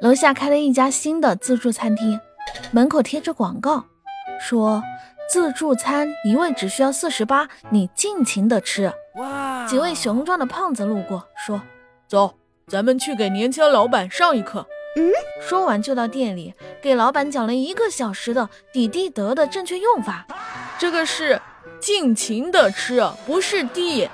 楼下开了一家新的自助餐厅门口贴着广告说自助餐一位只需要四十八你尽情的吃。哇。几位雄壮的胖子路过说走咱们去给年轻老板上一课。嗯？说完就到店里给老板讲了一个小时的抵地得的正确用法。这个是尽情的吃不是地